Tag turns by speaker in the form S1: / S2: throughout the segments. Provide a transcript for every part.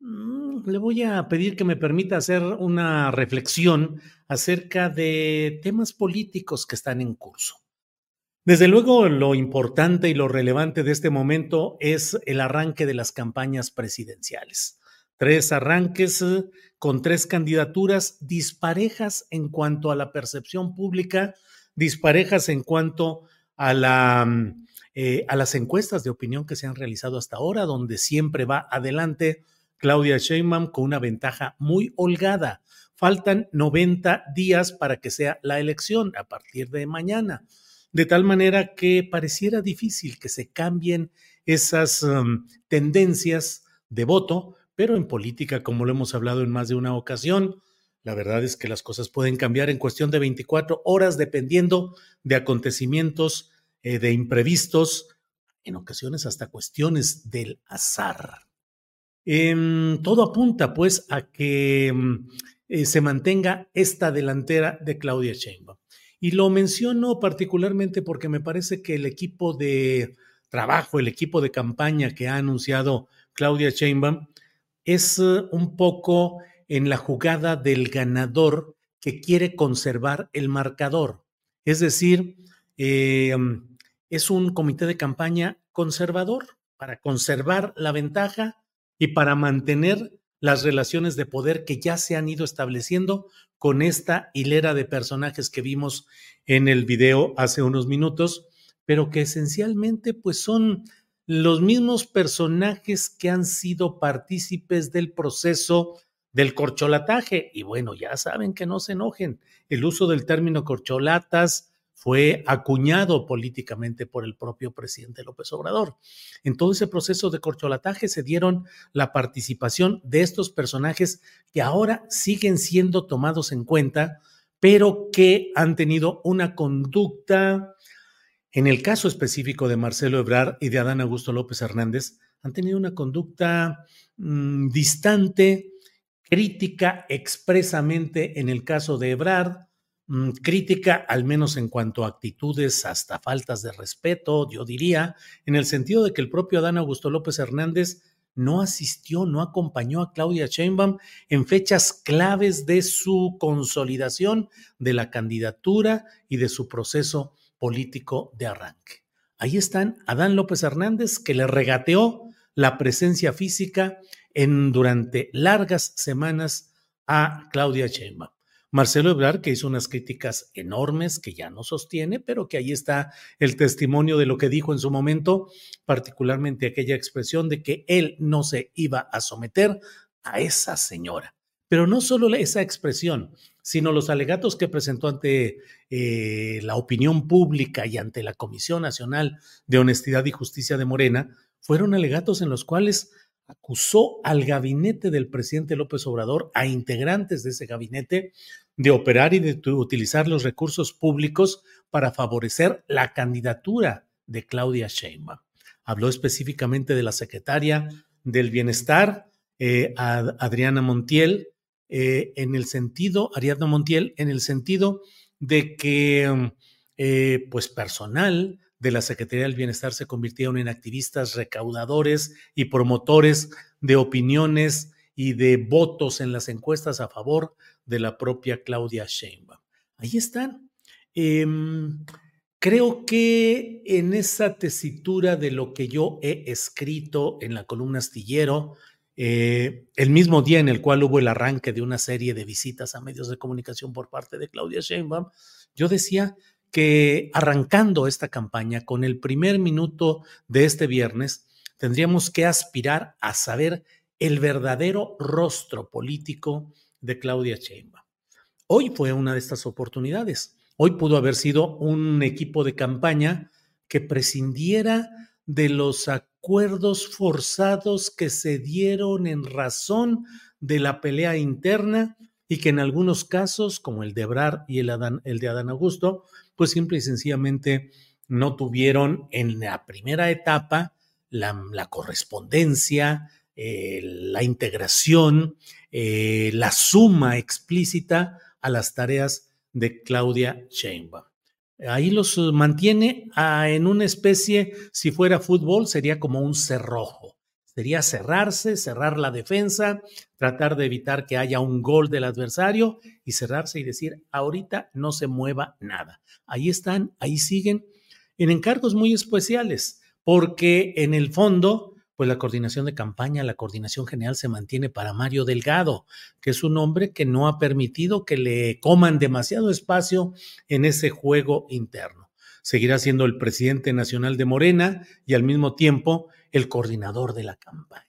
S1: Mm, Le voy a pedir que me permita hacer una reflexión acerca de temas políticos que están en curso. Desde luego, lo importante y lo relevante de este momento es el arranque de las campañas presidenciales. Tres arranques eh, con tres candidaturas disparejas en cuanto a la percepción pública, disparejas en cuanto mm, eh, a las encuestas de opinión que se han realizado hasta ahora, donde siempre va adelante Claudia Sheinbaum con una ventaja muy holgada. Faltan 90 días para que sea la elección a partir de mañana de tal manera que pareciera difícil que se cambien esas um, tendencias de voto, pero en política, como lo hemos hablado en más de una ocasión, la verdad es que las cosas pueden cambiar en cuestión de 24 horas dependiendo de acontecimientos, eh, de imprevistos, en ocasiones hasta cuestiones del azar. Em, todo apunta pues a que em, eh, se mantenga esta delantera de Claudia Sheinbaum. Y lo menciono particularmente porque me parece que el equipo de trabajo, el equipo de campaña que ha anunciado Claudia Sheinbaum es eh, un poco en la jugada del ganador que quiere conservar el marcador. Es decir, eh, es un comité de campaña conservador para conservar la ventaja y para mantener las relaciones de poder que ya se han ido estableciendo con esta hilera de personajes que vimos en el video hace unos minutos, pero que esencialmente pues son los mismos personajes que han sido partícipes del proceso del corcholataje. Y bueno, ya saben que no se enojen. El uso del término corcholatas fue acuñado políticamente por el propio presidente López Obrador. En todo ese proceso de corcholataje se dieron la participación de estos personajes que ahora siguen siendo tomados en cuenta, pero que han tenido una conducta, en el caso específico de Marcelo Ebrard y de Adán Augusto López Hernández, han tenido una conducta mmm, distante, crítica expresamente en el caso de Ebrard, mmm, crítica al menos en cuanto a actitudes hasta faltas de respeto, yo diría, en el sentido de que el propio Adán Augusto López Hernández no asistió, no acompañó a Claudia Sheinbaum en fechas claves de su consolidación de la candidatura y de su proceso político de arranque. Ahí están Adán López Hernández, que le regateó la presencia física en, durante largas semanas a Claudia Sheinbaum. Marcelo Ebrard, que hizo unas críticas enormes que ya no sostiene, pero que ahí está el testimonio de lo que dijo en su momento, particularmente aquella expresión de que él no se iba a someter a esa señora. Pero no solo esa expresión, sino los alegatos que presentó ante eh, la opinión pública y ante la Comisión Nacional de Honestidad y Justicia de Morena, fueron alegatos en los cuales acusó al gabinete del presidente López Obrador, a integrantes de ese gabinete, de operar y de utilizar los recursos públicos para favorecer la candidatura de Claudia Sheinbaum. Habló específicamente de la secretaria del Bienestar, eh, Adriana Montiel, eh, en el sentido, Ariadna Montiel, en el sentido de que, eh, pues, personal de la Secretaría del Bienestar se convirtieron en activistas recaudadores y promotores de opiniones y de votos en las encuestas a favor de la propia Claudia Sheinbaum. Ahí están. Em, creo que en esa tesitura de lo que yo he escrito en la columna astillero, eh, el mismo día en el cual hubo el arranque de una serie de visitas a medios de comunicación por parte de Claudia Sheinbaum, yo decía que arrancando esta campaña con el primer minuto de este viernes, tendríamos que aspirar a saber el verdadero rostro político de Claudia Sheinbaum. Hoy fue una de estas oportunidades. Hoy pudo haber sido un equipo de campaña que prescindiera de los acuerdos forzados que se dieron en razón de la pelea interna y que en algunos casos, como el de Ebrar y el, el de Adán Augusto, pues simple y sencillamente no tuvieron en la primera etapa la, correspondencia, eh, la integración, eh, la suma explícita a las tareas de Claudia Sheinbaum. Ahí los mantiene en una especie, si fuera fútbol, sería como un cerrojo. Sería cerrarse, cerrar la defensa, tratar de evitar que haya un gol del adversario y cerrarse y decir, ahorita no se mueva nada. Ahí están, ahí siguen, en encargos muy especiales, porque en el fondo, pues la coordinación de campaña, la coordinación general se mantiene para Mario Delgado, que es un hombre que no ha permitido que le coman demasiado espacio en ese juego interno. Seguirá siendo el presidente nacional de Morena y al mismo tiempo el coordinador de la campaña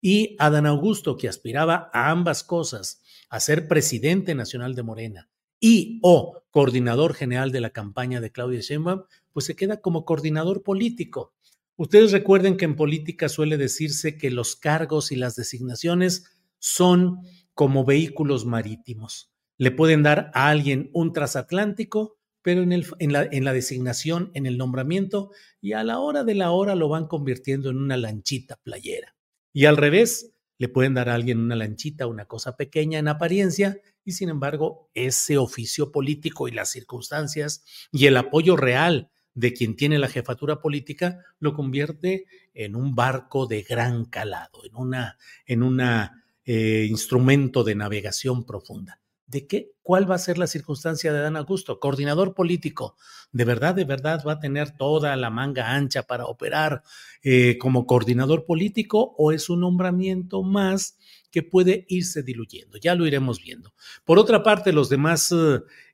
S1: y Adán Augusto, que aspiraba a ambas cosas, a ser presidente nacional de Morena y o coordinador general de la campaña de Claudia Sheinbaum, pues se queda como coordinador político. Ustedes recuerden que en política suele decirse que los cargos y las designaciones son como vehículos marítimos. Le pueden dar a alguien un transatlántico, pero en, el, la, en la designación, en el nombramiento, y a la hora de la hora lo van convirtiendo en una lanchita playera. Y al revés, le pueden dar a alguien una lanchita, una cosa pequeña en apariencia, y sin embargo, ese oficio político y las circunstancias y el apoyo real de quien tiene la jefatura política lo convierte en un barco de gran calado, en una, en una eh, instrumento de navegación profunda de qué, cuál va a ser la circunstancia de Dan Augusto, coordinador político. ¿De verdad, de verdad va a tener toda la manga ancha para operar eh, como coordinador político o es un nombramiento más que puede irse diluyendo? Ya lo iremos viendo. Por otra parte, los demás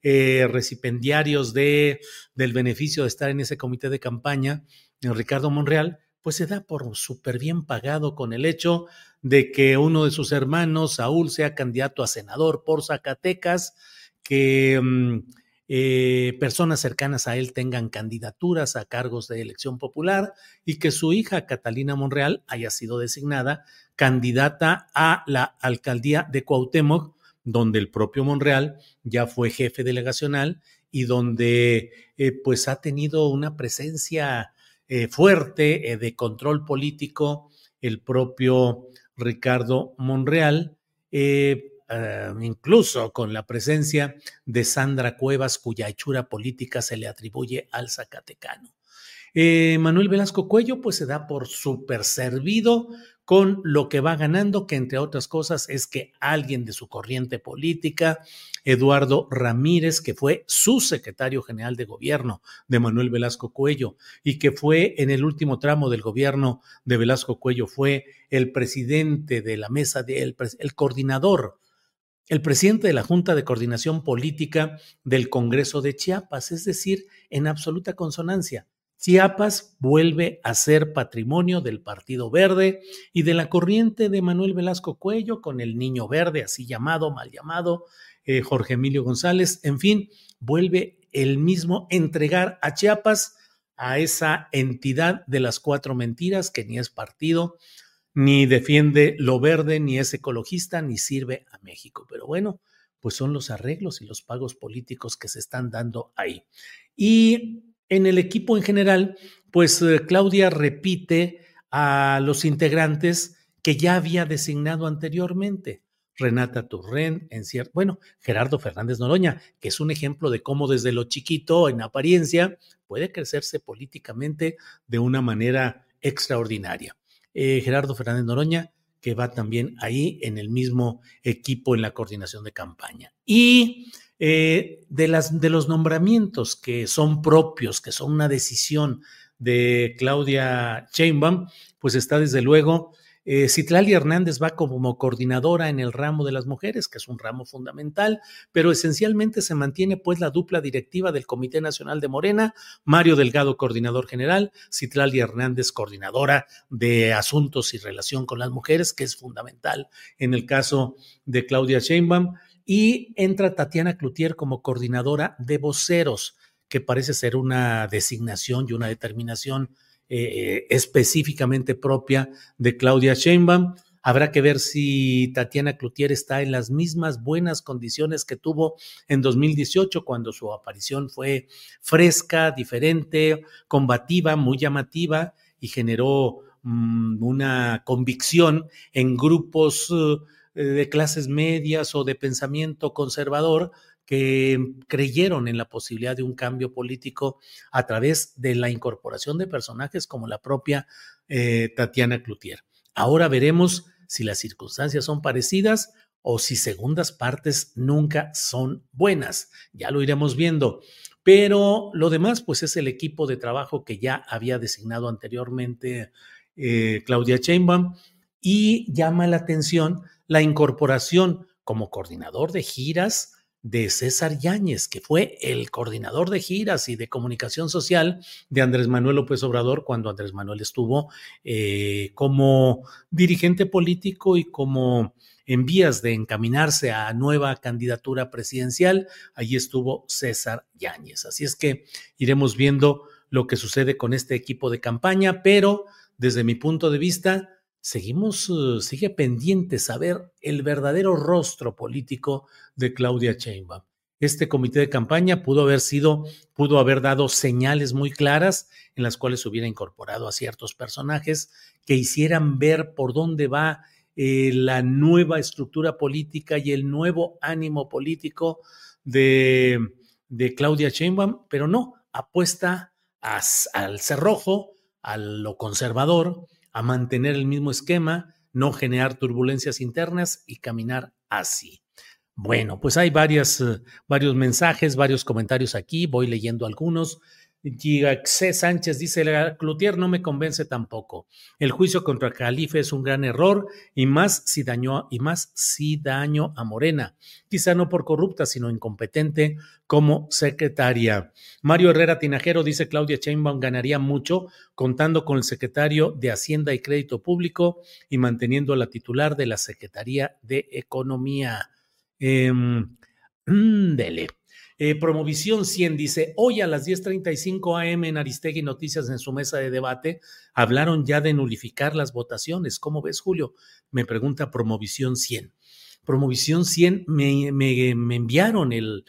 S1: eh, recipendiarios de, del beneficio de estar en ese comité de campaña, Ricardo Monreal, pues se da por súper bien pagado con el hecho de que uno de sus hermanos, Saúl, sea candidato a senador por Zacatecas, que mm, eh, personas cercanas a él tengan candidaturas a cargos de elección popular y que su hija, Catalina Monreal, haya sido designada candidata a la alcaldía de Cuauhtémoc, donde el propio Monreal ya fue jefe delegacional y donde eh, pues ha tenido una presencia eh, fuerte eh, de control político el propio Ricardo Monreal, eh, incluso con la presencia de Sandra Cuevas, cuya hechura política se le atribuye al Zacatecano. Manuel Velasco Cuello, pues se da por súper servido con lo que va ganando, que entre otras cosas es que alguien de su corriente política, Eduardo Ramírez, que fue su secretario general de gobierno de Manuel Velasco Cuello y que fue en el último tramo del gobierno de Velasco Cuello, fue el presidente de la mesa, de, el, el coordinador el presidente de la Junta de Coordinación Política del Congreso de Chiapas, es decir, en absoluta consonancia. Chiapas vuelve a ser patrimonio del Partido Verde y de la corriente de Manuel Velasco Cuello con el Niño Verde, así llamado, mal llamado, eh, Jorge Emilio González, en fin, vuelve el mismo entregar a Chiapas a esa entidad de las cuatro mentiras que ni es partido, ni defiende lo verde, ni es ecologista, ni sirve a México. Pero bueno, pues son los arreglos y los pagos políticos que se están dando ahí. Y en el equipo en general, pues eh, Claudia repite a los integrantes que ya había designado anteriormente. Renata Turren, en cierto, bueno, Gerardo Fernández Noroña, que es un ejemplo de cómo desde lo chiquito, en apariencia, puede crecerse políticamente de una manera extraordinaria. Eh, Gerardo Fernández Noroña, que va también ahí en el mismo equipo en la coordinación de campaña. Y eh, de, las, de los nombramientos que son propios, que son una decisión de Claudia Sheinbaum, pues está desde luego eh, Citlali Hernández va como coordinadora en el ramo de las mujeres, que es un ramo fundamental, pero esencialmente se mantiene pues la dupla directiva del Comité Nacional de Morena, Mario Delgado, coordinador general, Citlali Hernández, coordinadora de asuntos y relación con las mujeres, que es fundamental en el caso de Claudia Sheinbaum, y entra Tatiana Cloutier como coordinadora de voceros, que parece ser una designación y una determinación eh, específicamente propia de Claudia Sheinbaum. Habrá que ver si Tatiana Cloutier está en las mismas buenas condiciones que tuvo en 2018, cuando su aparición fue fresca, diferente, combativa, muy llamativa y generó mm, una convicción en grupos eh, de clases medias o de pensamiento conservador que creyeron en la posibilidad de un cambio político a través de la incorporación de personajes como la propia eh, Tatiana Cloutier. Ahora veremos si las circunstancias son parecidas o si segundas partes nunca son buenas. Ya lo iremos viendo. Pero lo demás, pues es el equipo de trabajo que ya había designado anteriormente eh, Claudia Sheinbaum y llama la atención la incorporación como coordinador de giras de César Yáñez, que fue el coordinador de giras y de comunicación social de Andrés Manuel López Obrador cuando Andrés Manuel estuvo eh, como dirigente político y como en vías de encaminarse a nueva candidatura presidencial. Allí estuvo César Yáñez. Así es que iremos viendo lo que sucede con este equipo de campaña, pero desde mi punto de vista, seguimos, uh, sigue pendiente saber el verdadero rostro político de Claudia Sheinbaum. Este comité de campaña pudo haber sido, pudo haber dado señales muy claras en las cuales hubiera incorporado a ciertos personajes que hicieran ver por dónde va eh, la nueva estructura política y el nuevo ánimo político de, de Claudia Sheinbaum, pero no, apuesta al cerrojo, a lo conservador, a mantener el mismo esquema, no generar turbulencias internas y caminar así. Bueno, pues hay varias, eh, varios mensajes, varios comentarios aquí, voy leyendo algunos. C. Sánchez dice, Cloutier no me convence tampoco. El juicio contra Calife es un gran error y más si dañó, y más si daño a Morena. Quizá no por corrupta, sino incompetente como secretaria. Mario Herrera Tinajero dice, Claudia Sheinbaum ganaría mucho contando con el secretario de Hacienda y Crédito Público y manteniendo la titular de la Secretaría de Economía. Eh, dele. Eh, Promovisión 100 dice, hoy a las 10.35 am en Aristegui Noticias en su mesa de debate hablaron ya de nulificar las votaciones. ¿Cómo ves, Julio? Me pregunta Promovisión 100. Promovisión 100 me, me, enviaron el,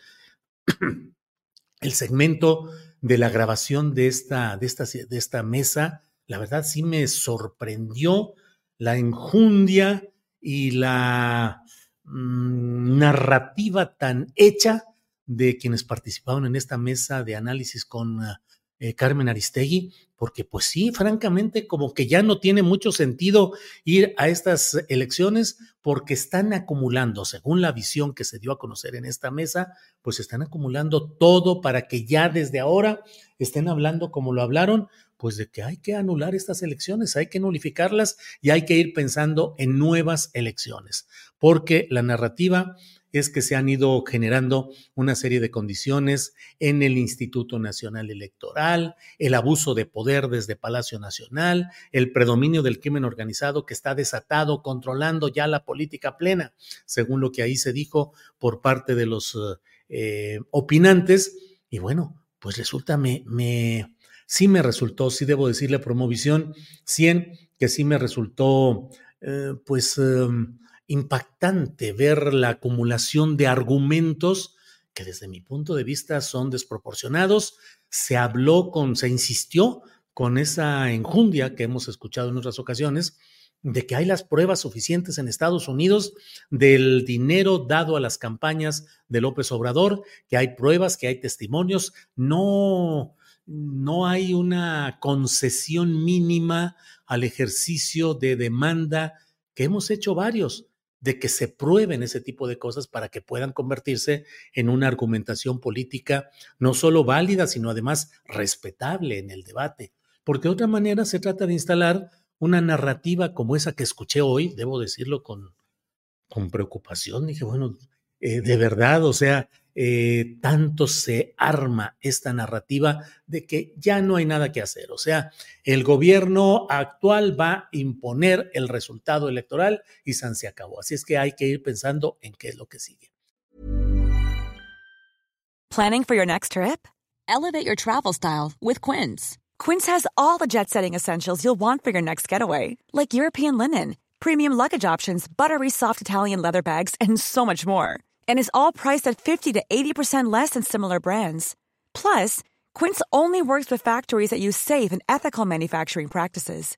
S1: el segmento de la grabación de esta, de, esta, de esta mesa. La verdad sí me sorprendió la enjundia y la mm, narrativa tan hecha de quienes participaron en esta mesa de análisis con ah, eh, Carmen Aristegui, porque pues sí, francamente, como que ya no tiene mucho sentido ir a estas elecciones porque están acumulando, según la visión que se dio a conocer en esta mesa, pues están acumulando todo para que ya desde ahora estén hablando como lo hablaron, pues de que hay que anular estas elecciones, hay que nulificarlas y hay que ir pensando en nuevas elecciones, porque la narrativa es que se han ido generando una serie de condiciones en el Instituto Nacional Electoral, el abuso de poder desde Palacio Nacional, el predominio del crimen organizado que está desatado, controlando ya la política plena, según lo que ahí se dijo por parte de los eh, opinantes. Y bueno, pues resulta, me, me, sí me resultó, sí debo decirle, Promovisión 100, que sí me resultó, eh, pues... Em, impactante ver la acumulación de argumentos que desde mi punto de vista son desproporcionados. Se habló con, se insistió con esa enjundia que hemos escuchado en otras ocasiones, de que hay las pruebas suficientes en Estados Unidos del dinero dado a las campañas de López Obrador, que hay pruebas, que hay testimonios, no, no hay una concesión mínima al ejercicio de demanda que hemos hecho varios de que se prueben ese tipo de cosas para que puedan convertirse en una argumentación política no solo válida, sino además respetable en el debate. Porque de otra manera se trata de instalar una narrativa como esa que escuché hoy, debo decirlo con, con preocupación. Dije, bueno, eh, de verdad, o sea, eh, tanto se arma esta narrativa de que ya no hay nada que hacer. O sea, el gobierno actual va a imponer el resultado electoral y San se acabó. Así es que hay que ir pensando en qué es lo que sigue.
S2: Planning for your next trip? Elevate your travel style with Quince. Quince has all the jet-setting essentials you'll want for your next getaway, like European linen, premium luggage options, buttery soft Italian leather bags, and so much more. And is all priced at 50 to 80% less than similar brands. Plus, Quince only works with factories that use safe and ethical manufacturing practices.